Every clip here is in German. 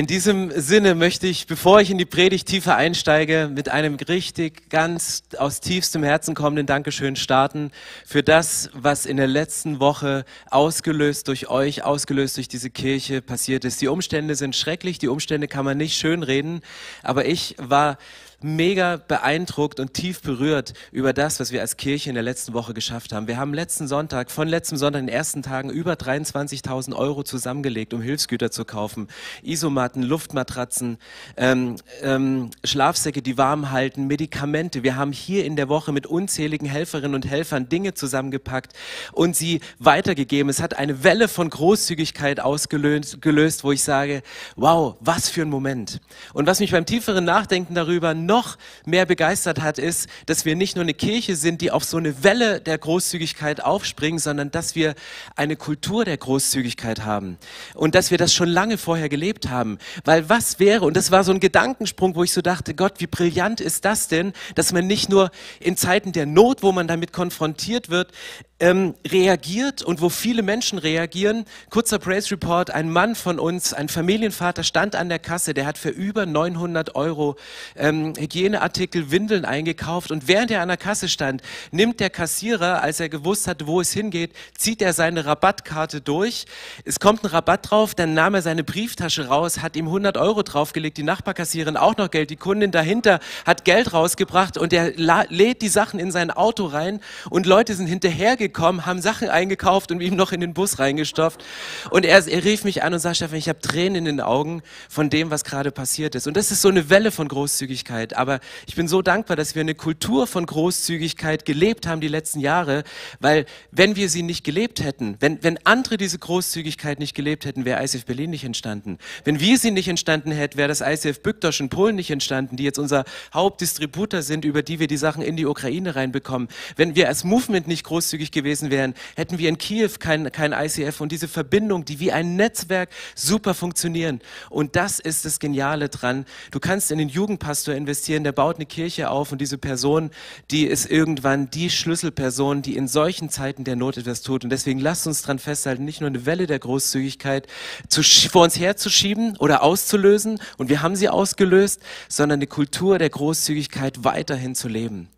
In diesem Sinne möchte ich, bevor ich in die Predigt tiefer einsteige, mit einem richtig ganz aus tiefstem Herzen kommenden Dankeschön starten für das, was in der letzten Woche ausgelöst durch euch, ausgelöst durch diese Kirche passiert ist. Die Umstände sind schrecklich, die Umstände kann man nicht schönreden, aber ich war mega beeindruckt und tief berührt über das, was wir als Kirche in der letzten Woche geschafft haben. Wir haben letzten Sonntag, von letztem Sonntag, in den ersten Tagen, über 23.000 Euro zusammengelegt, um Hilfsgüter zu kaufen. Isomatten, Luftmatratzen, ähm, ähm, Schlafsäcke, die warm halten, Medikamente. Wir haben hier in der Woche mit unzähligen Helferinnen und Helfern Dinge zusammengepackt und sie weitergegeben. Es hat eine Welle von Großzügigkeit ausgelöst, gelöst, wo ich sage, wow, was für ein Moment. Und was mich beim tieferen Nachdenken darüber noch mehr begeistert hat, ist, dass wir nicht nur eine Kirche sind, die auf so eine Welle der Großzügigkeit aufspringen, sondern dass wir eine Kultur der Großzügigkeit haben und dass wir das schon lange vorher gelebt haben. Weil was wäre, und das war so ein Gedankensprung, wo ich so dachte, Gott, wie brillant ist das denn, dass man nicht nur in Zeiten der Not, wo man damit konfrontiert wird, ähm, reagiert und wo viele Menschen reagieren. Kurzer Praise Report, ein Mann von uns, ein Familienvater stand an der Kasse, der hat für über 900 Euro ähm, Hygieneartikel, Windeln eingekauft und während er an der Kasse stand, nimmt der Kassierer, als er gewusst hatte, wo es hingeht, zieht er seine Rabattkarte durch. Es kommt ein Rabatt drauf, dann nahm er seine Brieftasche raus, hat ihm 100 Euro draufgelegt, die Nachbarkassiererin auch noch Geld, die Kundin dahinter hat Geld rausgebracht und er lädt die Sachen in sein Auto rein und Leute sind hinterhergegangen gekommen, haben Sachen eingekauft und ihm noch in den Bus reingestopft. Und er, er rief mich an und sagte, Stefan, ich habe Tränen in den Augen von dem, was gerade passiert ist. Und das ist so eine Welle von Großzügigkeit. Aber ich bin so dankbar, dass wir eine Kultur von Großzügigkeit gelebt haben die letzten Jahre, weil wenn wir sie nicht gelebt hätten, wenn, wenn andere diese Großzügigkeit nicht gelebt hätten, wäre ICF Berlin nicht entstanden. Wenn wir sie nicht entstanden hätten, wäre das ICF Byktosch in Polen nicht entstanden, die jetzt unser Hauptdistributor sind, über die wir die Sachen in die Ukraine reinbekommen. Wenn wir als Movement nicht großzügig gewesen wären, hätten wir in Kiew kein, kein ICF und diese Verbindung, die wie ein Netzwerk super funktionieren. Und das ist das Geniale dran. Du kannst in den Jugendpastor investieren, der baut eine Kirche auf und diese Person, die ist irgendwann die Schlüsselperson, die in solchen Zeiten der Not etwas tut. Und deswegen lasst uns dran festhalten, nicht nur eine Welle der Großzügigkeit zu, vor uns herzuschieben oder auszulösen, und wir haben sie ausgelöst, sondern eine Kultur der Großzügigkeit weiterhin zu leben.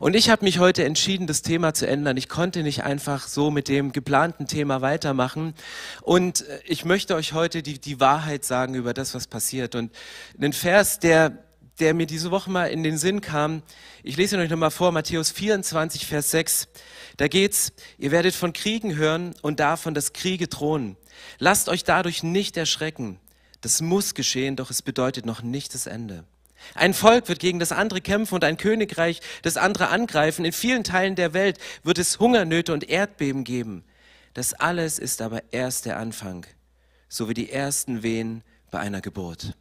Und ich habe mich heute entschieden, das Thema zu ändern. Ich konnte nicht einfach so mit dem geplanten Thema weitermachen. Und äh, ich möchte euch heute die, die Wahrheit sagen über das, was passiert. Und einen Vers, der, der mir diese Woche mal in den Sinn kam, ich lese ihn euch nochmal vor, Matthäus 24, Vers 6. Da geht's, ihr werdet von Kriegen hören und davon, dass Kriege drohen. Lasst euch dadurch nicht erschrecken. Das muss geschehen, doch es bedeutet noch nicht das Ende. Ein Volk wird gegen das andere kämpfen und ein Königreich das andere angreifen. In vielen Teilen der Welt wird es Hungernöte und Erdbeben geben. Das alles ist aber erst der Anfang, so wie die ersten Wehen bei einer Geburt.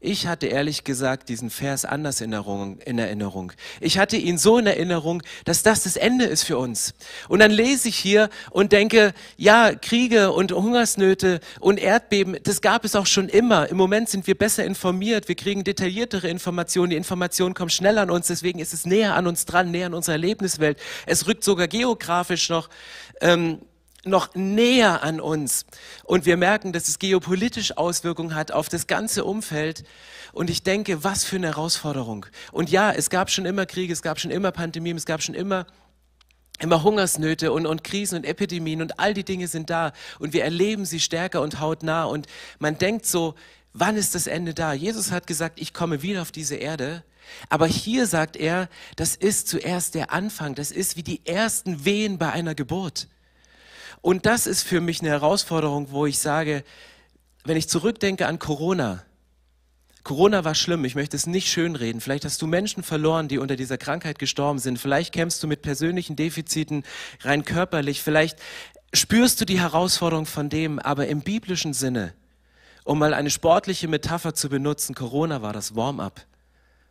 Ich hatte ehrlich gesagt diesen Vers anders in Erinnerung. Ich hatte ihn so in Erinnerung, dass das das Ende ist für uns. Und dann lese ich hier und denke, ja, Kriege und Hungersnöte und Erdbeben, das gab es auch schon immer. Im Moment sind wir besser informiert, wir kriegen detailliertere Informationen, die Informationen kommen schneller an uns, deswegen ist es näher an uns dran, näher an unserer Erlebniswelt. Es rückt sogar geografisch noch ähm, noch näher an uns. Und wir merken, dass es geopolitisch Auswirkungen hat auf das ganze Umfeld. Und ich denke, was für eine Herausforderung. Und ja, es gab schon immer Kriege, es gab schon immer Pandemien, es gab schon immer immer Hungersnöte und, und Krisen und Epidemien und all die Dinge sind da und wir erleben sie stärker und hautnah und man denkt so, wann ist das Ende da? Jesus hat gesagt, ich komme wieder auf diese Erde, aber hier sagt er, das ist zuerst der Anfang, das ist wie die ersten Wehen bei einer Geburt. Und das ist für mich eine Herausforderung, wo ich sage, wenn ich zurückdenke an Corona, Corona war schlimm, ich möchte es nicht schönreden. Vielleicht hast du Menschen verloren, die unter dieser Krankheit gestorben sind. Vielleicht kämpfst du mit persönlichen Defiziten rein körperlich. Vielleicht spürst du die Herausforderung von dem, aber im biblischen Sinne, um mal eine sportliche Metapher zu benutzen, Corona war das Warm-up.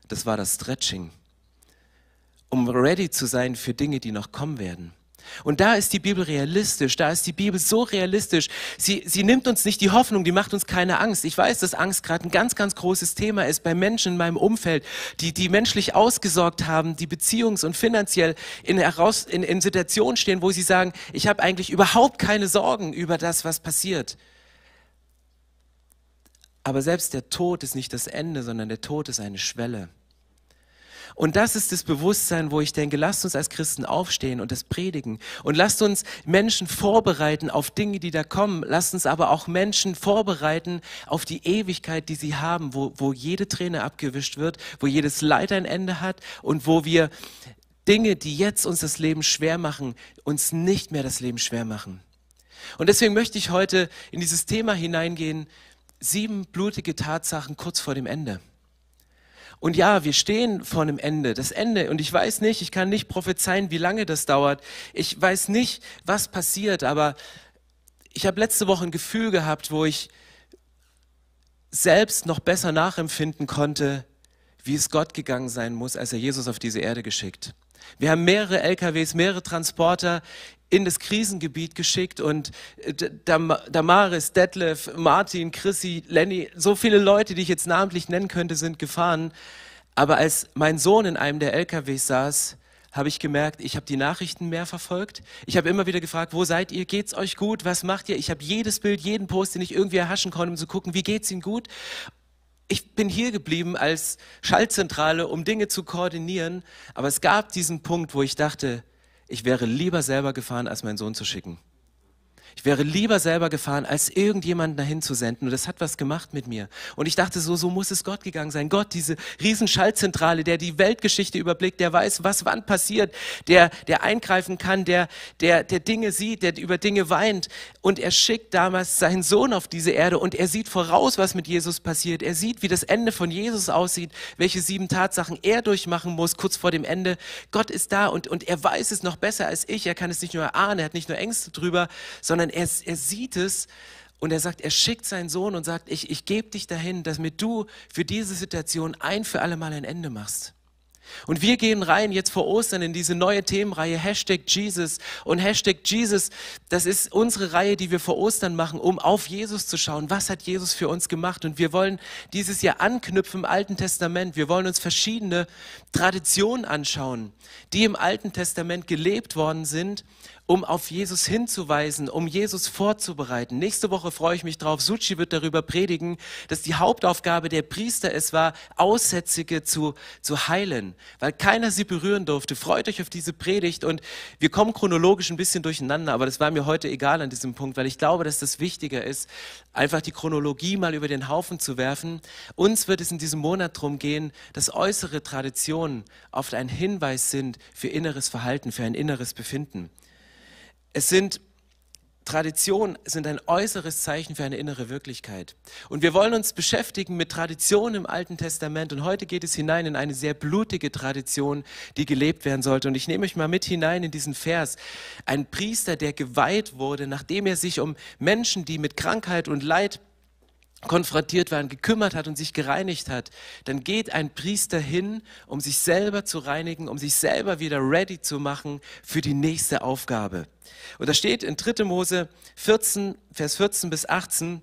Das war das Stretching. Um ready zu sein für Dinge, die noch kommen werden. Und da ist die Bibel realistisch, da ist die Bibel so realistisch. Sie, sie nimmt uns nicht die Hoffnung, die macht uns keine Angst. Ich weiß, dass Angst gerade ein ganz, ganz großes Thema ist bei Menschen in meinem Umfeld, die, die menschlich ausgesorgt haben, die beziehungs- und finanziell in, heraus, in, in Situationen stehen, wo sie sagen, ich habe eigentlich überhaupt keine Sorgen über das, was passiert. Aber selbst der Tod ist nicht das Ende, sondern der Tod ist eine Schwelle. Und das ist das Bewusstsein, wo ich denke, lasst uns als Christen aufstehen und das predigen. Und lasst uns Menschen vorbereiten auf Dinge, die da kommen. Lasst uns aber auch Menschen vorbereiten auf die Ewigkeit, die sie haben, wo, wo jede Träne abgewischt wird, wo jedes Leid ein Ende hat und wo wir Dinge, die jetzt uns das Leben schwer machen, uns nicht mehr das Leben schwer machen. Und deswegen möchte ich heute in dieses Thema hineingehen, sieben blutige Tatsachen kurz vor dem Ende. Und ja, wir stehen vor einem Ende, das Ende. Und ich weiß nicht, ich kann nicht prophezeien, wie lange das dauert. Ich weiß nicht, was passiert, aber ich habe letzte Woche ein Gefühl gehabt, wo ich selbst noch besser nachempfinden konnte, wie es Gott gegangen sein muss, als er Jesus auf diese Erde geschickt. Wir haben mehrere LKWs, mehrere Transporter in das Krisengebiet geschickt und äh, Damaris, Detlef, Martin, Chrissy, Lenny, so viele Leute, die ich jetzt namentlich nennen könnte, sind gefahren. Aber als mein Sohn in einem der LKWs saß, habe ich gemerkt, ich habe die Nachrichten mehr verfolgt. Ich habe immer wieder gefragt, wo seid ihr? Geht's euch gut? Was macht ihr? Ich habe jedes Bild, jeden Post, den ich irgendwie erhaschen konnte, um zu gucken, wie geht's ihm gut? Ich bin hier geblieben als Schaltzentrale, um Dinge zu koordinieren. Aber es gab diesen Punkt, wo ich dachte, ich wäre lieber selber gefahren, als meinen Sohn zu schicken. Ich wäre lieber selber gefahren, als irgendjemanden dahin zu senden. Und das hat was gemacht mit mir. Und ich dachte so, so muss es Gott gegangen sein. Gott, diese Riesenschaltzentrale, der die Weltgeschichte überblickt, der weiß, was wann passiert, der, der eingreifen kann, der, der, der Dinge sieht, der über Dinge weint. Und er schickt damals seinen Sohn auf diese Erde und er sieht voraus, was mit Jesus passiert. Er sieht, wie das Ende von Jesus aussieht, welche sieben Tatsachen er durchmachen muss, kurz vor dem Ende. Gott ist da und, und er weiß es noch besser als ich. Er kann es nicht nur erahnen, er hat nicht nur Ängste drüber, sondern sondern er, er sieht es und er sagt, er schickt seinen Sohn und sagt, ich, ich gebe dich dahin, damit du für diese Situation ein für alle Mal ein Ende machst. Und wir gehen rein jetzt vor Ostern in diese neue Themenreihe Hashtag Jesus. Und Hashtag Jesus, das ist unsere Reihe, die wir vor Ostern machen, um auf Jesus zu schauen. Was hat Jesus für uns gemacht? Und wir wollen dieses Jahr anknüpfen im Alten Testament. Wir wollen uns verschiedene Traditionen anschauen, die im Alten Testament gelebt worden sind um auf Jesus hinzuweisen, um Jesus vorzubereiten. Nächste Woche freue ich mich drauf. Suchi wird darüber predigen, dass die Hauptaufgabe der Priester es war, Aussätzige zu, zu heilen, weil keiner sie berühren durfte. Freut euch auf diese Predigt und wir kommen chronologisch ein bisschen durcheinander, aber das war mir heute egal an diesem Punkt, weil ich glaube, dass das wichtiger ist, einfach die Chronologie mal über den Haufen zu werfen. Uns wird es in diesem Monat darum gehen, dass äußere Traditionen oft ein Hinweis sind für inneres Verhalten, für ein inneres Befinden. Es sind Traditionen sind ein äußeres Zeichen für eine innere Wirklichkeit. Und wir wollen uns beschäftigen mit Traditionen im Alten Testament. Und heute geht es hinein in eine sehr blutige Tradition, die gelebt werden sollte. Und ich nehme euch mal mit hinein in diesen Vers. Ein Priester, der geweiht wurde, nachdem er sich um Menschen, die mit Krankheit und Leid konfrontiert waren, gekümmert hat und sich gereinigt hat, dann geht ein Priester hin, um sich selber zu reinigen, um sich selber wieder ready zu machen für die nächste Aufgabe. Und da steht in 3. Mose 14, Vers 14 bis 18,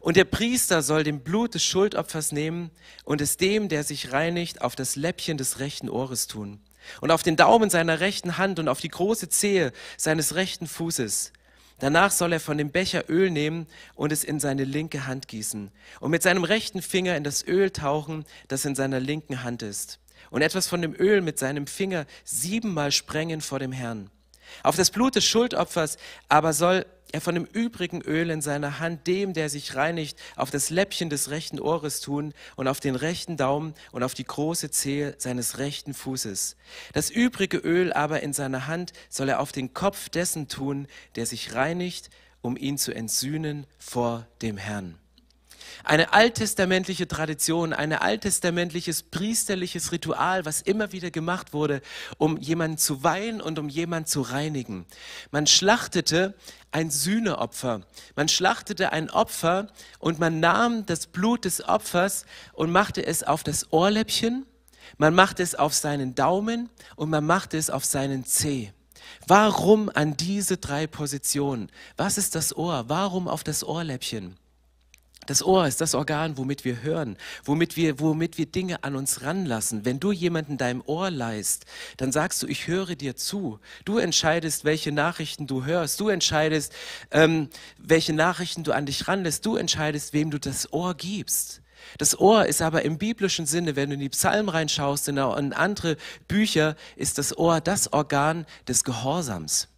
und der Priester soll dem Blut des Schuldopfers nehmen und es dem, der sich reinigt, auf das Läppchen des rechten Ohres tun und auf den Daumen seiner rechten Hand und auf die große Zehe seines rechten Fußes Danach soll er von dem Becher Öl nehmen und es in seine linke Hand gießen und mit seinem rechten Finger in das Öl tauchen, das in seiner linken Hand ist. Und etwas von dem Öl mit seinem Finger siebenmal sprengen vor dem Herrn. Auf das Blut des Schuldopfers aber soll er von dem übrigen Öl in seiner Hand dem, der sich reinigt, auf das Läppchen des rechten Ohres tun und auf den rechten Daumen und auf die große Zehe seines rechten Fußes. Das übrige Öl aber in seiner Hand soll er auf den Kopf dessen tun, der sich reinigt, um ihn zu entsühnen vor dem Herrn. Eine alttestamentliche Tradition, ein alttestamentliches priesterliches Ritual, was immer wieder gemacht wurde, um jemanden zu weihen und um jemanden zu reinigen. Man schlachtete ein Sühneopfer. Man schlachtete ein Opfer und man nahm das Blut des Opfers und machte es auf das Ohrläppchen, man machte es auf seinen Daumen und man machte es auf seinen Zeh. Warum an diese drei Positionen? Was ist das Ohr? Warum auf das Ohrläppchen? Das Ohr ist das Organ, womit wir hören, womit wir, womit wir Dinge an uns ranlassen. Wenn du jemanden deinem Ohr leist, dann sagst du, ich höre dir zu. Du entscheidest, welche Nachrichten du hörst. Du entscheidest, ähm, welche Nachrichten du an dich ranlässt. Du entscheidest, wem du das Ohr gibst. Das Ohr ist aber im biblischen Sinne, wenn du in die Psalmen reinschaust, in andere Bücher, ist das Ohr das Organ des Gehorsams.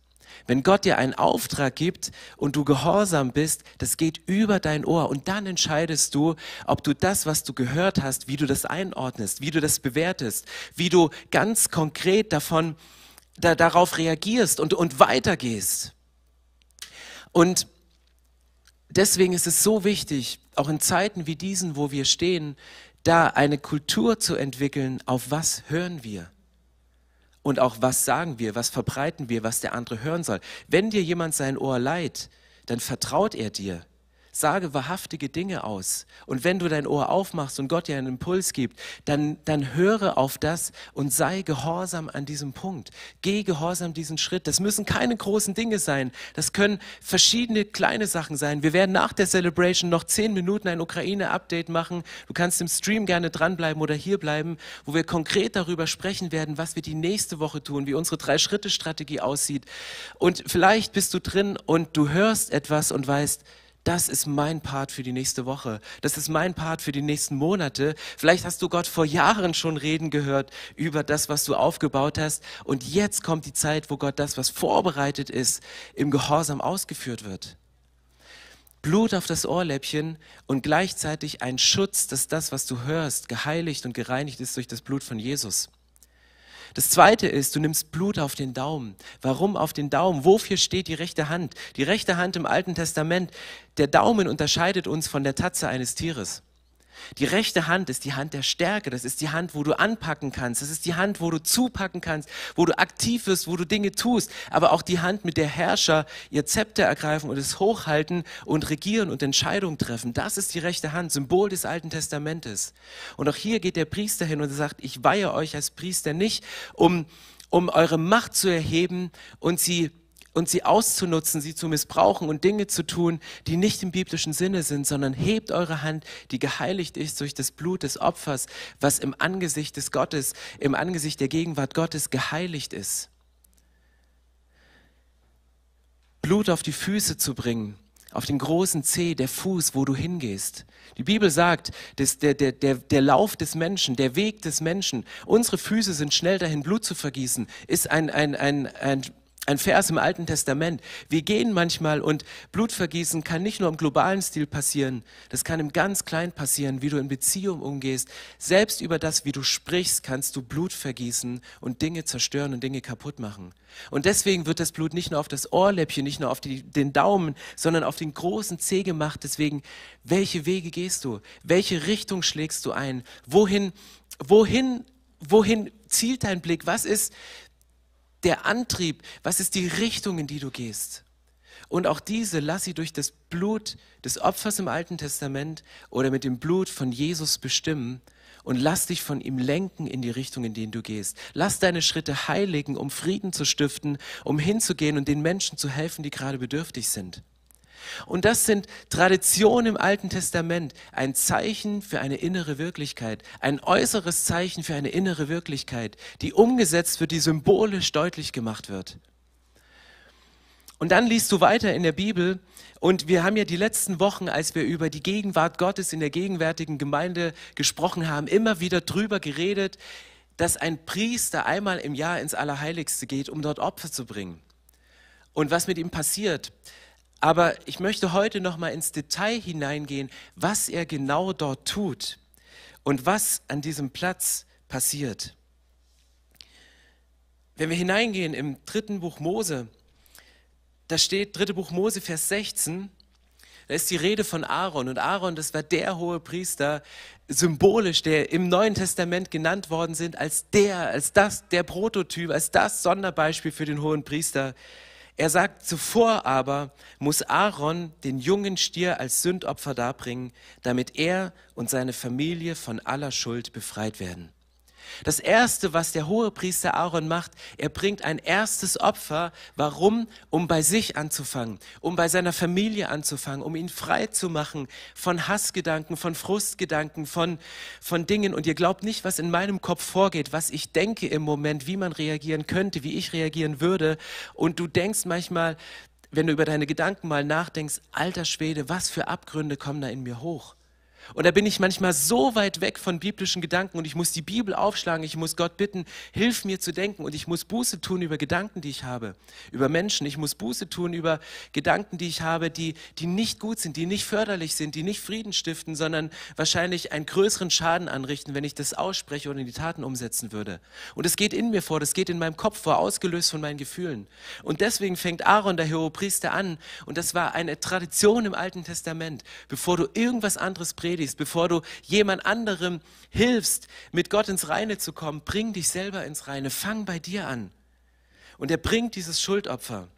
Wenn Gott dir einen Auftrag gibt und du gehorsam bist, das geht über dein Ohr und dann entscheidest du, ob du das, was du gehört hast, wie du das einordnest, wie du das bewertest, wie du ganz konkret davon da, darauf reagierst und, und weitergehst. Und deswegen ist es so wichtig, auch in Zeiten wie diesen, wo wir stehen, da eine Kultur zu entwickeln, auf was hören wir und auch was sagen wir, was verbreiten wir, was der andere hören soll. Wenn dir jemand sein Ohr leiht, dann vertraut er dir sage wahrhaftige Dinge aus. Und wenn du dein Ohr aufmachst und Gott dir einen Impuls gibt, dann, dann höre auf das und sei gehorsam an diesem Punkt. Geh gehorsam diesen Schritt. Das müssen keine großen Dinge sein. Das können verschiedene kleine Sachen sein. Wir werden nach der Celebration noch zehn Minuten ein Ukraine-Update machen. Du kannst im Stream gerne dranbleiben oder hier bleiben, wo wir konkret darüber sprechen werden, was wir die nächste Woche tun, wie unsere Drei-Schritte-Strategie aussieht. Und vielleicht bist du drin und du hörst etwas und weißt, das ist mein Part für die nächste Woche. Das ist mein Part für die nächsten Monate. Vielleicht hast du Gott vor Jahren schon reden gehört über das, was du aufgebaut hast. Und jetzt kommt die Zeit, wo Gott das, was vorbereitet ist, im Gehorsam ausgeführt wird. Blut auf das Ohrläppchen und gleichzeitig ein Schutz, dass das, was du hörst, geheiligt und gereinigt ist durch das Blut von Jesus. Das zweite ist, du nimmst Blut auf den Daumen. Warum auf den Daumen? Wofür steht die rechte Hand? Die rechte Hand im Alten Testament, der Daumen unterscheidet uns von der Tatze eines Tieres. Die rechte Hand ist die Hand der Stärke, das ist die Hand, wo du anpacken kannst, das ist die Hand, wo du zupacken kannst, wo du aktiv wirst, wo du Dinge tust, aber auch die Hand, mit der Herrscher ihr Zepter ergreifen und es hochhalten und regieren und Entscheidungen treffen. Das ist die rechte Hand, Symbol des Alten Testamentes. Und auch hier geht der Priester hin und sagt, ich weihe euch als Priester nicht, um, um eure Macht zu erheben und sie und sie auszunutzen, sie zu missbrauchen und Dinge zu tun, die nicht im biblischen Sinne sind, sondern hebt eure Hand, die geheiligt ist durch das Blut des Opfers, was im Angesicht des Gottes, im Angesicht der Gegenwart Gottes geheiligt ist. Blut auf die Füße zu bringen, auf den großen Zeh, der Fuß, wo du hingehst. Die Bibel sagt, dass der, der, der, der Lauf des Menschen, der Weg des Menschen, unsere Füße sind schnell dahin, Blut zu vergießen, ist ein, ein, ein, ein ein Vers im Alten Testament. Wir gehen manchmal und Blutvergießen kann nicht nur im globalen Stil passieren, das kann im ganz klein passieren, wie du in Beziehung umgehst. Selbst über das, wie du sprichst, kannst du Blut vergießen und Dinge zerstören und Dinge kaputt machen. Und deswegen wird das Blut nicht nur auf das Ohrläppchen, nicht nur auf die, den Daumen, sondern auf den großen Zeh gemacht. Deswegen, welche Wege gehst du? Welche Richtung schlägst du ein? Wohin, wohin, wohin zielt dein Blick? Was ist, der Antrieb, was ist die Richtung, in die du gehst. Und auch diese lass sie durch das Blut des Opfers im Alten Testament oder mit dem Blut von Jesus bestimmen und lass dich von ihm lenken in die Richtung, in die du gehst. Lass deine Schritte heiligen, um Frieden zu stiften, um hinzugehen und den Menschen zu helfen, die gerade bedürftig sind. Und das sind Traditionen im Alten Testament, ein Zeichen für eine innere Wirklichkeit, ein äußeres Zeichen für eine innere Wirklichkeit, die umgesetzt wird, die symbolisch deutlich gemacht wird. Und dann liest du weiter in der Bibel und wir haben ja die letzten Wochen, als wir über die Gegenwart Gottes in der gegenwärtigen Gemeinde gesprochen haben, immer wieder drüber geredet, dass ein Priester einmal im Jahr ins Allerheiligste geht, um dort Opfer zu bringen. Und was mit ihm passiert, aber ich möchte heute noch mal ins Detail hineingehen, was er genau dort tut und was an diesem Platz passiert. Wenn wir hineingehen im dritten Buch Mose, da steht dritte Buch Mose Vers 16, da ist die Rede von Aaron und Aaron, das war der hohe Priester, symbolisch, der im Neuen Testament genannt worden sind als der, als das, der Prototyp, als das Sonderbeispiel für den hohen Priester. Er sagt, zuvor aber muss Aaron den jungen Stier als Sündopfer darbringen, damit er und seine Familie von aller Schuld befreit werden. Das erste, was der hohe Priester Aaron macht, er bringt ein erstes Opfer. Warum? Um bei sich anzufangen, um bei seiner Familie anzufangen, um ihn frei zu machen von Hassgedanken, von Frustgedanken, von, von Dingen. Und ihr glaubt nicht, was in meinem Kopf vorgeht, was ich denke im Moment, wie man reagieren könnte, wie ich reagieren würde. Und du denkst manchmal, wenn du über deine Gedanken mal nachdenkst, alter Schwede, was für Abgründe kommen da in mir hoch? Und da bin ich manchmal so weit weg von biblischen Gedanken und ich muss die Bibel aufschlagen, ich muss Gott bitten, hilf mir zu denken und ich muss Buße tun über Gedanken, die ich habe, über Menschen. Ich muss Buße tun über Gedanken, die ich habe, die, die nicht gut sind, die nicht förderlich sind, die nicht Frieden stiften, sondern wahrscheinlich einen größeren Schaden anrichten, wenn ich das ausspreche oder in die Taten umsetzen würde. Und es geht in mir vor, das geht in meinem Kopf vor, ausgelöst von meinen Gefühlen. Und deswegen fängt Aaron, der Hohepriester, an und das war eine Tradition im Alten Testament, bevor du irgendwas anderes predigst, predigst, bevor du jemand anderem hilfst, mit Gott ins Reine zu kommen, bring dich selber ins Reine, fang bei dir an. Und er bringt dieses Schuldopfer.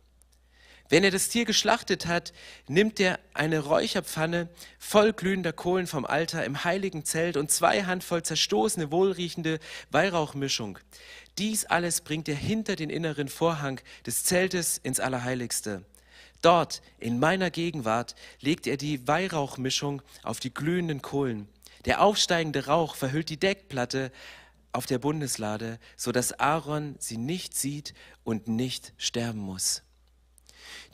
Wenn er das Tier geschlachtet hat, nimmt er eine Räucherpfanne voll glühender Kohlen vom Altar im heiligen Zelt und zwei Handvoll zerstoßene, wohlriechende Weihrauchmischung. Dies alles bringt er hinter den inneren Vorhang des Zeltes ins Allerheiligste. Dort, in meiner Gegenwart, legt er die Weihrauchmischung auf die glühenden Kohlen. Der aufsteigende Rauch verhüllt die Deckplatte auf der Bundeslade, so dass Aaron sie nicht sieht und nicht sterben muss.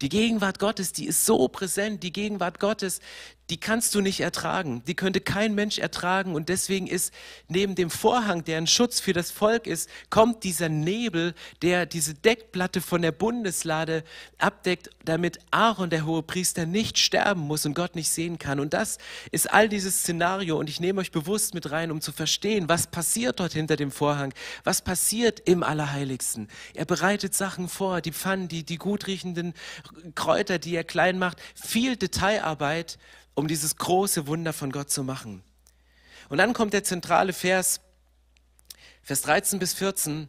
Die Gegenwart Gottes, die ist so präsent. Die Gegenwart Gottes, die kannst du nicht ertragen. Die könnte kein Mensch ertragen. Und deswegen ist neben dem Vorhang, der ein Schutz für das Volk ist, kommt dieser Nebel, der diese Deckplatte von der Bundeslade abdeckt, damit Aaron, der hohe Priester, nicht sterben muss und Gott nicht sehen kann. Und das ist all dieses Szenario. Und ich nehme euch bewusst mit rein, um zu verstehen, was passiert dort hinter dem Vorhang. Was passiert im Allerheiligsten. Er bereitet Sachen vor, die Pfannen, die, die gut riechenden Kräuter, die er klein macht. Viel Detailarbeit um dieses große Wunder von Gott zu machen. Und dann kommt der zentrale Vers, Vers 13 bis 14.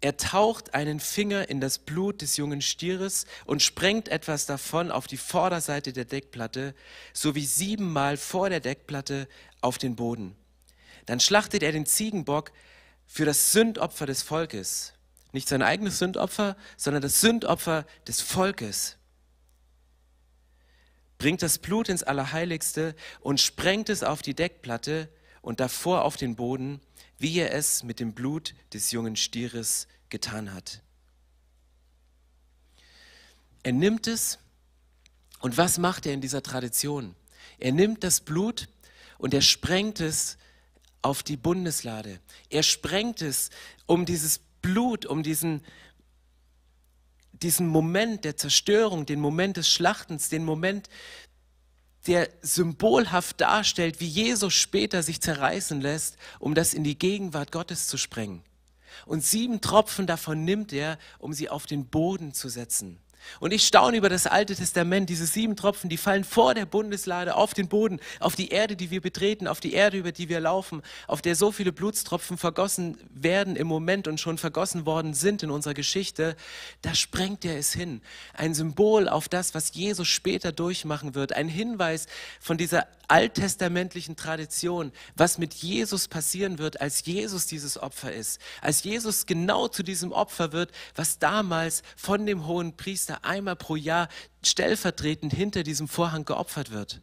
Er taucht einen Finger in das Blut des jungen Stieres und sprengt etwas davon auf die Vorderseite der Deckplatte, sowie siebenmal vor der Deckplatte auf den Boden. Dann schlachtet er den Ziegenbock für das Sündopfer des Volkes. Nicht sein eigenes Sündopfer, sondern das Sündopfer des Volkes bringt das Blut ins Allerheiligste und sprengt es auf die Deckplatte und davor auf den Boden, wie er es mit dem Blut des jungen Stieres getan hat. Er nimmt es und was macht er in dieser Tradition? Er nimmt das Blut und er sprengt es auf die Bundeslade. Er sprengt es um dieses Blut, um diesen diesen Moment der Zerstörung, den Moment des Schlachtens, den Moment, der symbolhaft darstellt, wie Jesus später sich zerreißen lässt, um das in die Gegenwart Gottes zu sprengen. Und sieben Tropfen davon nimmt er, um sie auf den Boden zu setzen. Und ich staune über das Alte Testament. Diese sieben Tropfen, die fallen vor der Bundeslade auf den Boden, auf die Erde, die wir betreten, auf die Erde, über die wir laufen, auf der so viele Blutstropfen vergossen werden im Moment und schon vergossen worden sind in unserer Geschichte. Da sprengt er es hin. Ein Symbol auf das, was Jesus später durchmachen wird. Ein Hinweis von dieser alttestamentlichen Tradition, was mit Jesus passieren wird, als Jesus dieses Opfer ist. Als Jesus genau zu diesem Opfer wird, was damals von dem hohen Priester einmal pro Jahr stellvertretend hinter diesem Vorhang geopfert wird.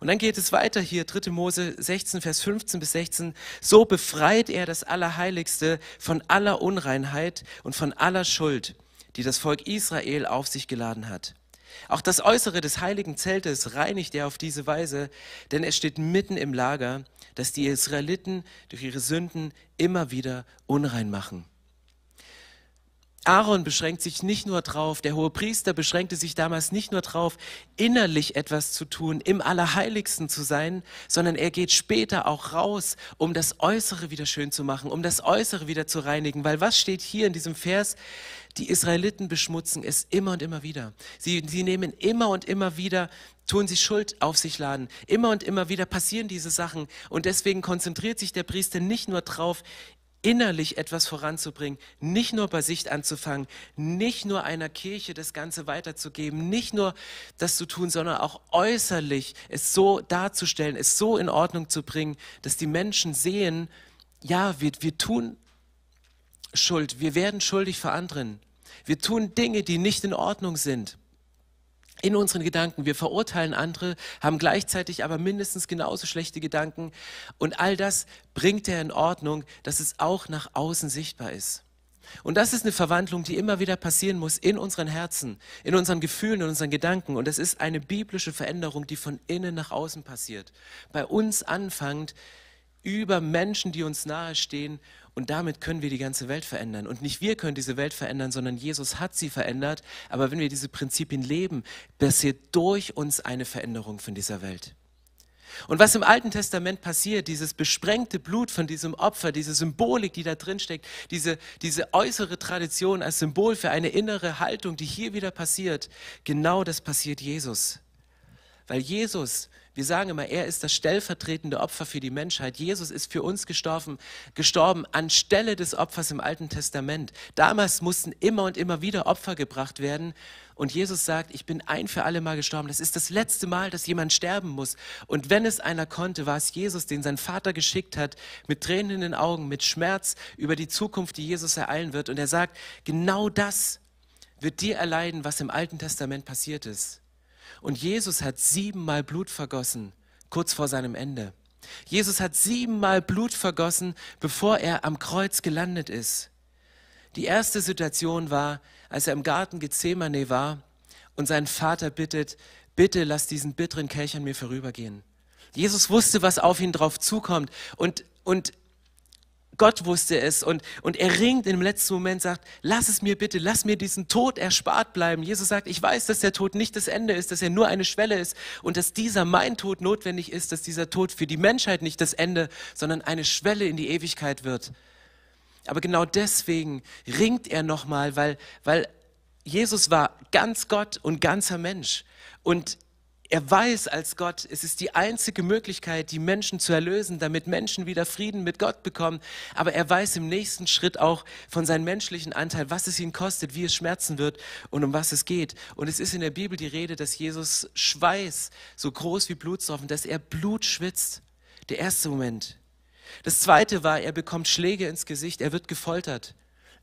Und dann geht es weiter hier, 3. Mose 16, Vers 15 bis 16. So befreit er das Allerheiligste von aller Unreinheit und von aller Schuld, die das Volk Israel auf sich geladen hat. Auch das Äußere des heiligen Zeltes reinigt er auf diese Weise, denn es steht mitten im Lager, dass die Israeliten durch ihre Sünden immer wieder unrein machen. Aaron beschränkt sich nicht nur drauf, der hohe Priester beschränkte sich damals nicht nur drauf, innerlich etwas zu tun, im Allerheiligsten zu sein, sondern er geht später auch raus, um das Äußere wieder schön zu machen, um das Äußere wieder zu reinigen. Weil was steht hier in diesem Vers? Die Israeliten beschmutzen es immer und immer wieder. Sie, sie nehmen immer und immer wieder tun sie Schuld auf sich laden. Immer und immer wieder passieren diese Sachen. Und deswegen konzentriert sich der Priester nicht nur drauf, innerlich etwas voranzubringen, nicht nur bei Sicht anzufangen, nicht nur einer Kirche das Ganze weiterzugeben, nicht nur das zu tun, sondern auch äußerlich es so darzustellen, es so in Ordnung zu bringen, dass die Menschen sehen, ja, wir, wir tun Schuld, wir werden schuldig vor anderen. Wir tun Dinge, die nicht in Ordnung sind. In unseren Gedanken. Wir verurteilen andere, haben gleichzeitig aber mindestens genauso schlechte Gedanken. Und all das bringt er in Ordnung, dass es auch nach außen sichtbar ist. Und das ist eine Verwandlung, die immer wieder passieren muss in unseren Herzen, in unseren Gefühlen, in unseren Gedanken. Und es ist eine biblische Veränderung, die von innen nach außen passiert. Bei uns anfängt über Menschen, die uns nahestehen. Und damit können wir die ganze Welt verändern. Und nicht wir können diese Welt verändern, sondern Jesus hat sie verändert. Aber wenn wir diese Prinzipien leben, passiert durch uns eine Veränderung von dieser Welt. Und was im Alten Testament passiert, dieses besprengte Blut von diesem Opfer, diese Symbolik, die da drin steckt, diese, diese äußere Tradition als Symbol für eine innere Haltung, die hier wieder passiert, genau das passiert Jesus. Weil Jesus, wir sagen immer, er ist das stellvertretende Opfer für die Menschheit. Jesus ist für uns gestorben, gestorben anstelle des Opfers im Alten Testament. Damals mussten immer und immer wieder Opfer gebracht werden. Und Jesus sagt, ich bin ein für alle Mal gestorben. Das ist das letzte Mal, dass jemand sterben muss. Und wenn es einer konnte, war es Jesus, den sein Vater geschickt hat, mit Tränen in den Augen, mit Schmerz über die Zukunft, die Jesus ereilen wird. Und er sagt, genau das wird dir erleiden, was im Alten Testament passiert ist. Und Jesus hat siebenmal Blut vergossen, kurz vor seinem Ende. Jesus hat siebenmal Blut vergossen, bevor er am Kreuz gelandet ist. Die erste Situation war, als er im Garten Gethsemane war und seinen Vater bittet, bitte lass diesen bitteren Kelch an mir vorübergehen. Jesus wusste, was auf ihn drauf zukommt und, und Gott wusste es und, und er ringt im letzten Moment, sagt, lass es mir bitte, lass mir diesen Tod erspart bleiben. Jesus sagt, ich weiß, dass der Tod nicht das Ende ist, dass er nur eine Schwelle ist und dass dieser mein Tod notwendig ist, dass dieser Tod für die Menschheit nicht das Ende, sondern eine Schwelle in die Ewigkeit wird. Aber genau deswegen ringt er nochmal, weil, weil Jesus war ganz Gott und ganzer Mensch. Und er weiß als Gott, es ist die einzige Möglichkeit, die Menschen zu erlösen, damit Menschen wieder Frieden mit Gott bekommen. Aber er weiß im nächsten Schritt auch von seinem menschlichen Anteil, was es ihn kostet, wie es schmerzen wird und um was es geht. Und es ist in der Bibel die Rede, dass Jesus Schweiß so groß wie Blutstropfen, dass er Blut schwitzt. Der erste Moment. Das zweite war, er bekommt Schläge ins Gesicht, er wird gefoltert.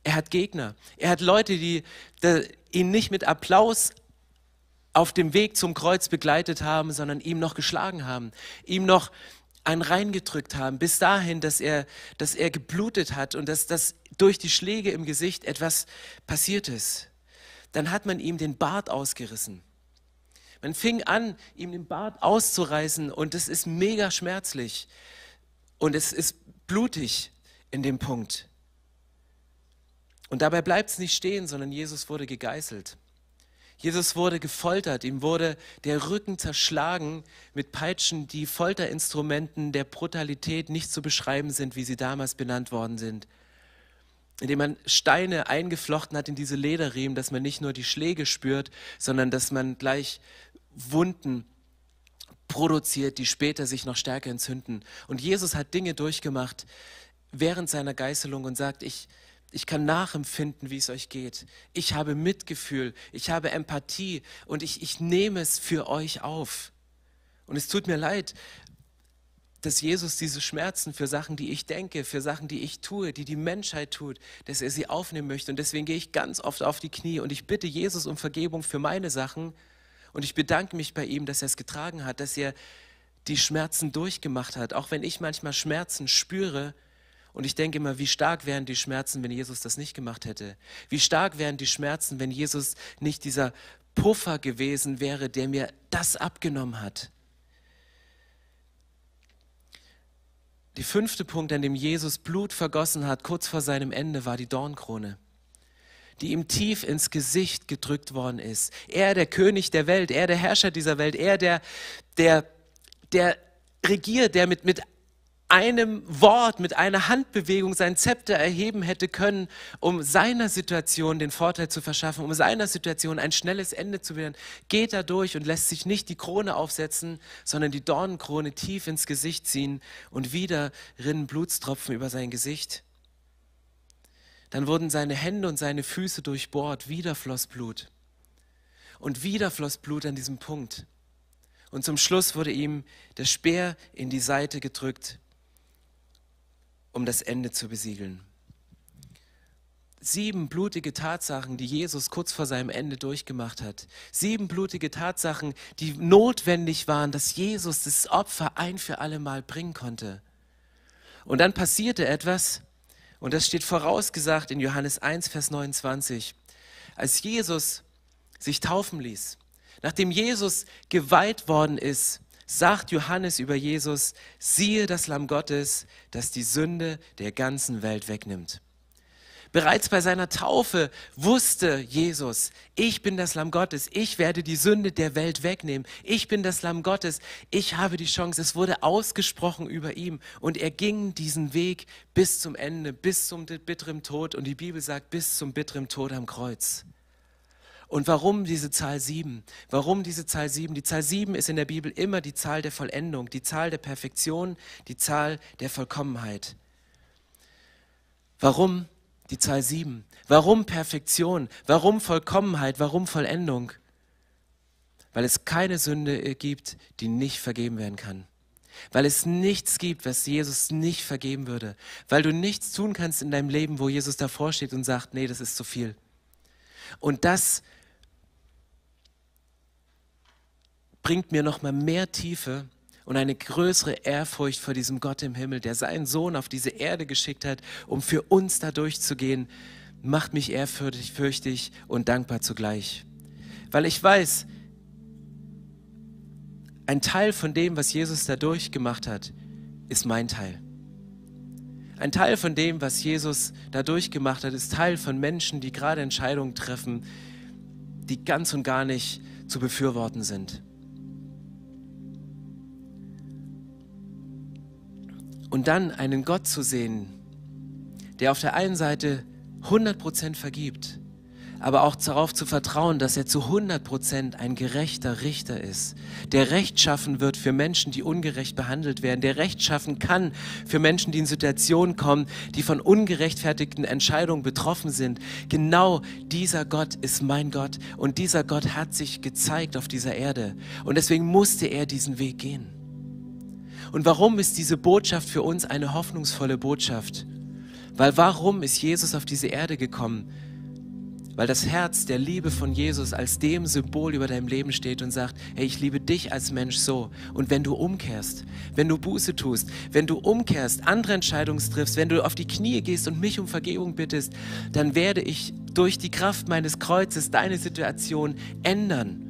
Er hat Gegner. Er hat Leute, die, die ihn nicht mit Applaus auf dem Weg zum Kreuz begleitet haben, sondern ihm noch geschlagen haben, ihm noch einen reingedrückt haben, bis dahin, dass er, dass er geblutet hat und dass, dass durch die Schläge im Gesicht etwas passiert ist. Dann hat man ihm den Bart ausgerissen. Man fing an, ihm den Bart auszureißen und es ist mega schmerzlich. Und es ist blutig in dem Punkt. Und dabei bleibt es nicht stehen, sondern Jesus wurde gegeißelt. Jesus wurde gefoltert, ihm wurde der Rücken zerschlagen mit Peitschen, die Folterinstrumenten der Brutalität nicht zu beschreiben sind, wie sie damals benannt worden sind. Indem man Steine eingeflochten hat in diese Lederriemen, dass man nicht nur die Schläge spürt, sondern dass man gleich Wunden produziert, die später sich noch stärker entzünden. Und Jesus hat Dinge durchgemacht während seiner Geißelung und sagt, ich, ich kann nachempfinden, wie es euch geht. Ich habe Mitgefühl, ich habe Empathie und ich, ich nehme es für euch auf. Und es tut mir leid, dass Jesus diese Schmerzen für Sachen, die ich denke, für Sachen, die ich tue, die die Menschheit tut, dass er sie aufnehmen möchte. Und deswegen gehe ich ganz oft auf die Knie und ich bitte Jesus um Vergebung für meine Sachen und ich bedanke mich bei ihm, dass er es getragen hat, dass er die Schmerzen durchgemacht hat. Auch wenn ich manchmal Schmerzen spüre, und ich denke immer, wie stark wären die Schmerzen, wenn Jesus das nicht gemacht hätte? Wie stark wären die Schmerzen, wenn Jesus nicht dieser Puffer gewesen wäre, der mir das abgenommen hat? Der fünfte Punkt, an dem Jesus Blut vergossen hat, kurz vor seinem Ende, war die Dornkrone die ihm tief ins Gesicht gedrückt worden ist. Er, der König der Welt, er, der Herrscher dieser Welt, er, der, der, der regiert, der mit, mit einem Wort, mit einer Handbewegung sein Zepter erheben hätte können, um seiner Situation den Vorteil zu verschaffen, um seiner Situation ein schnelles Ende zu werden, geht er durch und lässt sich nicht die Krone aufsetzen, sondern die Dornenkrone tief ins Gesicht ziehen und wieder rinnen Blutstropfen über sein Gesicht. Dann wurden seine Hände und seine Füße durchbohrt, wieder floss Blut. Und wieder floss Blut an diesem Punkt. Und zum Schluss wurde ihm der Speer in die Seite gedrückt. Um das Ende zu besiegeln. Sieben blutige Tatsachen, die Jesus kurz vor seinem Ende durchgemacht hat. Sieben blutige Tatsachen, die notwendig waren, dass Jesus das Opfer ein für alle Mal bringen konnte. Und dann passierte etwas, und das steht vorausgesagt in Johannes 1, Vers 29. Als Jesus sich taufen ließ, nachdem Jesus geweiht worden ist, sagt Johannes über Jesus, siehe das Lamm Gottes, das die Sünde der ganzen Welt wegnimmt. Bereits bei seiner Taufe wusste Jesus, ich bin das Lamm Gottes, ich werde die Sünde der Welt wegnehmen, ich bin das Lamm Gottes, ich habe die Chance, es wurde ausgesprochen über ihm und er ging diesen Weg bis zum Ende, bis zum bitteren Tod und die Bibel sagt bis zum bitteren Tod am Kreuz. Und warum diese Zahl 7? Warum diese Zahl 7? Die Zahl 7 ist in der Bibel immer die Zahl der Vollendung, die Zahl der Perfektion, die Zahl der Vollkommenheit. Warum? die Zahl 7. Warum Perfektion? Warum Vollkommenheit? Warum Vollendung? Weil es keine Sünde gibt, die nicht vergeben werden kann. Weil es nichts gibt, was Jesus nicht vergeben würde. Weil du nichts tun kannst in deinem Leben, wo Jesus davor steht und sagt, nee, das ist zu viel. Und das bringt mir noch mal mehr Tiefe und eine größere Ehrfurcht vor diesem Gott im Himmel, der seinen Sohn auf diese Erde geschickt hat, um für uns da durchzugehen, macht mich ehrfürchtig und dankbar zugleich. Weil ich weiß, ein Teil von dem, was Jesus da durchgemacht hat, ist mein Teil. Ein Teil von dem, was Jesus da durchgemacht hat, ist Teil von Menschen, die gerade Entscheidungen treffen, die ganz und gar nicht zu befürworten sind. Und dann einen Gott zu sehen, der auf der einen Seite 100% vergibt, aber auch darauf zu vertrauen, dass er zu 100% ein gerechter Richter ist, der Recht schaffen wird für Menschen, die ungerecht behandelt werden, der Recht schaffen kann für Menschen, die in Situationen kommen, die von ungerechtfertigten Entscheidungen betroffen sind. Genau dieser Gott ist mein Gott und dieser Gott hat sich gezeigt auf dieser Erde und deswegen musste er diesen Weg gehen. Und warum ist diese Botschaft für uns eine hoffnungsvolle Botschaft? Weil warum ist Jesus auf diese Erde gekommen? Weil das Herz der Liebe von Jesus als dem Symbol über deinem Leben steht und sagt, hey, ich liebe dich als Mensch so. Und wenn du umkehrst, wenn du Buße tust, wenn du umkehrst, andere Entscheidungen triffst, wenn du auf die Knie gehst und mich um Vergebung bittest, dann werde ich durch die Kraft meines Kreuzes deine Situation ändern.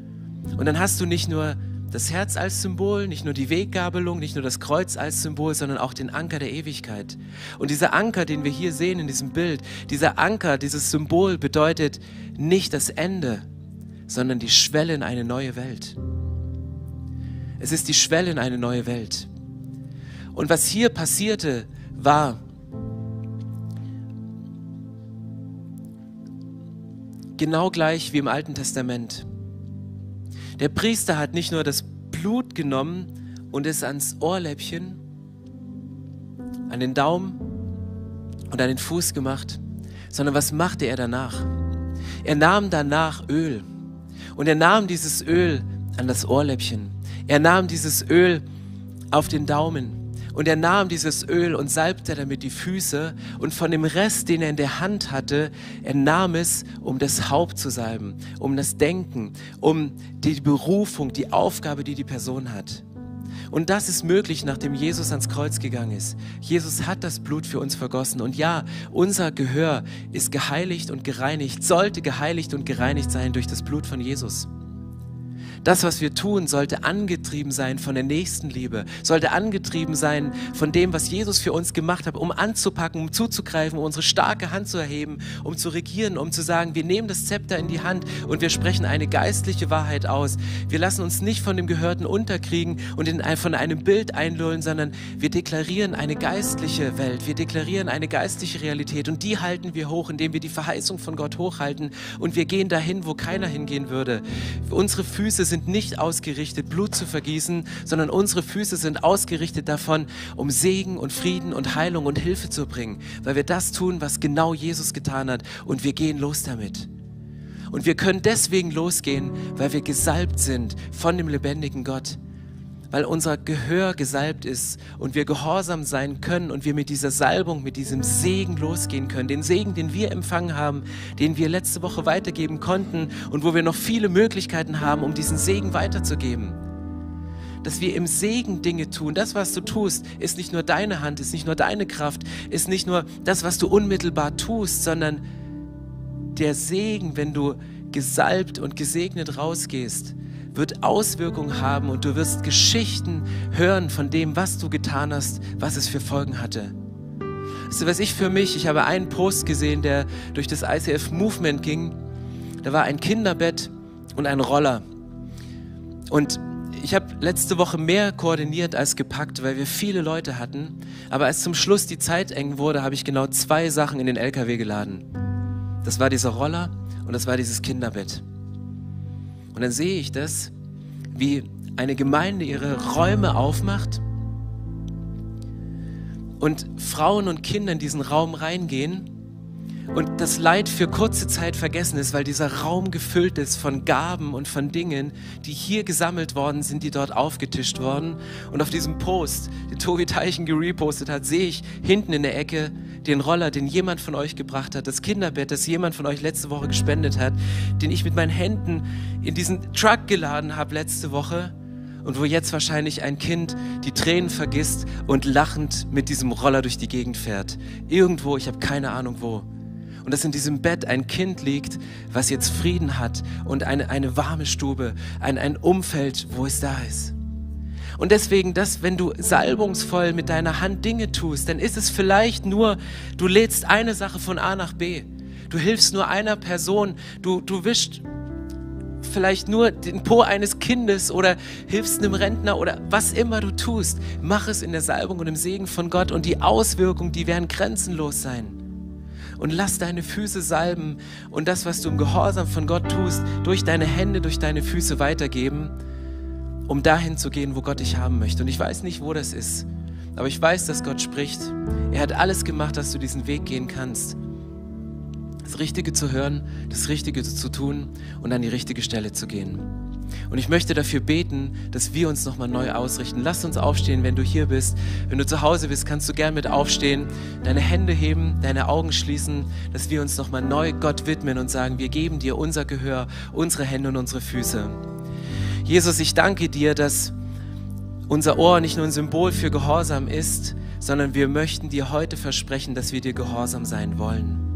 Und dann hast du nicht nur das Herz als Symbol, nicht nur die Weggabelung, nicht nur das Kreuz als Symbol, sondern auch den Anker der Ewigkeit. Und dieser Anker, den wir hier sehen in diesem Bild, dieser Anker, dieses Symbol bedeutet nicht das Ende, sondern die Schwelle in eine neue Welt. Es ist die Schwelle in eine neue Welt. Und was hier passierte, war, genau gleich wie im Alten Testament. Der Priester hat nicht nur das Blut genommen und es ans Ohrläppchen, an den Daumen und an den Fuß gemacht, sondern was machte er danach? Er nahm danach Öl und er nahm dieses Öl an das Ohrläppchen. Er nahm dieses Öl auf den Daumen und er nahm dieses Öl und salbte damit die Füße und von dem Rest, den er in der Hand hatte, er nahm es, um das Haupt zu salben, um das Denken, um die Berufung, die Aufgabe, die die Person hat. Und das ist möglich, nachdem Jesus ans Kreuz gegangen ist. Jesus hat das Blut für uns vergossen. Und ja, unser Gehör ist geheiligt und gereinigt, sollte geheiligt und gereinigt sein durch das Blut von Jesus. Das, was wir tun, sollte angetrieben sein von der Nächstenliebe, sollte angetrieben sein von dem, was Jesus für uns gemacht hat, um anzupacken, um zuzugreifen, um unsere starke Hand zu erheben, um zu regieren, um zu sagen, wir nehmen das Zepter in die Hand und wir sprechen eine geistliche Wahrheit aus. Wir lassen uns nicht von dem Gehörten unterkriegen und in, von einem Bild einlullen, sondern wir deklarieren eine geistliche Welt, wir deklarieren eine geistliche Realität und die halten wir hoch, indem wir die Verheißung von Gott hochhalten und wir gehen dahin, wo keiner hingehen würde. Unsere Füße sind sind nicht ausgerichtet, Blut zu vergießen, sondern unsere Füße sind ausgerichtet davon, um Segen und Frieden und Heilung und Hilfe zu bringen, weil wir das tun, was genau Jesus getan hat und wir gehen los damit. Und wir können deswegen losgehen, weil wir gesalbt sind von dem lebendigen Gott. Weil unser Gehör gesalbt ist und wir gehorsam sein können und wir mit dieser Salbung, mit diesem Segen losgehen können. Den Segen, den wir empfangen haben, den wir letzte Woche weitergeben konnten und wo wir noch viele Möglichkeiten haben, um diesen Segen weiterzugeben. Dass wir im Segen Dinge tun. Das, was du tust, ist nicht nur deine Hand, ist nicht nur deine Kraft, ist nicht nur das, was du unmittelbar tust, sondern der Segen, wenn du gesalbt und gesegnet rausgehst, wird Auswirkungen haben und du wirst Geschichten hören von dem, was du getan hast, was es für Folgen hatte. Weißt du, was ich für mich, ich habe einen Post gesehen, der durch das ICF Movement ging. Da war ein Kinderbett und ein Roller. Und ich habe letzte Woche mehr koordiniert als gepackt, weil wir viele Leute hatten. Aber als zum Schluss die Zeit eng wurde, habe ich genau zwei Sachen in den LKW geladen. Das war dieser Roller und das war dieses Kinderbett. Und dann sehe ich das, wie eine Gemeinde ihre Räume aufmacht und Frauen und Kinder in diesen Raum reingehen und das Leid für kurze Zeit vergessen ist, weil dieser Raum gefüllt ist von Gaben und von Dingen, die hier gesammelt worden sind, die dort aufgetischt worden. Und auf diesem Post, den Tobi Teichen gerepostet hat, sehe ich hinten in der Ecke den Roller, den jemand von euch gebracht hat, das Kinderbett, das jemand von euch letzte Woche gespendet hat, den ich mit meinen Händen in diesen Truck geladen habe letzte Woche und wo jetzt wahrscheinlich ein Kind die Tränen vergisst und lachend mit diesem Roller durch die Gegend fährt. Irgendwo, ich habe keine Ahnung wo. Und dass in diesem Bett ein Kind liegt, was jetzt Frieden hat und eine, eine warme Stube, ein, ein Umfeld, wo es da ist. Und deswegen, dass, wenn du salbungsvoll mit deiner Hand Dinge tust, dann ist es vielleicht nur, du lädst eine Sache von A nach B. Du hilfst nur einer Person, du, du wischst vielleicht nur den Po eines Kindes oder hilfst einem Rentner oder was immer du tust. Mach es in der Salbung und im Segen von Gott und die Auswirkungen, die werden grenzenlos sein. Und lass deine Füße salben und das, was du im Gehorsam von Gott tust, durch deine Hände, durch deine Füße weitergeben um dahin zu gehen, wo Gott dich haben möchte. Und ich weiß nicht, wo das ist, aber ich weiß, dass Gott spricht. Er hat alles gemacht, dass du diesen Weg gehen kannst. Das Richtige zu hören, das Richtige zu tun und an die richtige Stelle zu gehen. Und ich möchte dafür beten, dass wir uns nochmal neu ausrichten. Lass uns aufstehen, wenn du hier bist. Wenn du zu Hause bist, kannst du gern mit aufstehen, deine Hände heben, deine Augen schließen, dass wir uns nochmal neu Gott widmen und sagen, wir geben dir unser Gehör, unsere Hände und unsere Füße. Jesus, ich danke dir, dass unser Ohr nicht nur ein Symbol für Gehorsam ist, sondern wir möchten dir heute versprechen, dass wir dir gehorsam sein wollen.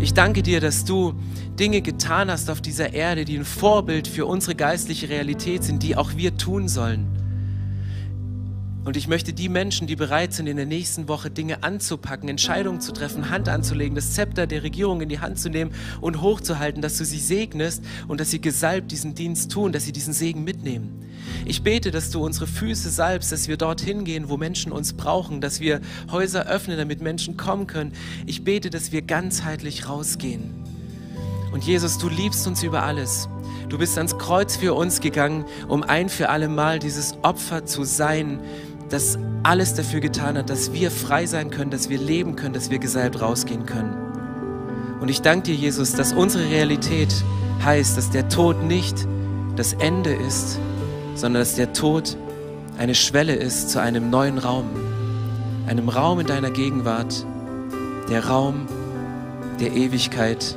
Ich danke dir, dass du Dinge getan hast auf dieser Erde, die ein Vorbild für unsere geistliche Realität sind, die auch wir tun sollen. Und ich möchte die Menschen, die bereit sind, in der nächsten Woche Dinge anzupacken, Entscheidungen zu treffen, Hand anzulegen, das Zepter der Regierung in die Hand zu nehmen und hochzuhalten, dass du sie segnest und dass sie gesalbt diesen Dienst tun, dass sie diesen Segen mitnehmen. Ich bete, dass du unsere Füße salbst, dass wir dorthin gehen, wo Menschen uns brauchen, dass wir Häuser öffnen, damit Menschen kommen können. Ich bete, dass wir ganzheitlich rausgehen. Und Jesus, du liebst uns über alles. Du bist ans Kreuz für uns gegangen, um ein für alle Mal dieses Opfer zu sein, das alles dafür getan hat, dass wir frei sein können, dass wir leben können, dass wir gesalbt rausgehen können. Und ich danke dir, Jesus, dass unsere Realität heißt, dass der Tod nicht das Ende ist, sondern dass der Tod eine Schwelle ist zu einem neuen Raum, einem Raum in deiner Gegenwart, der Raum der Ewigkeit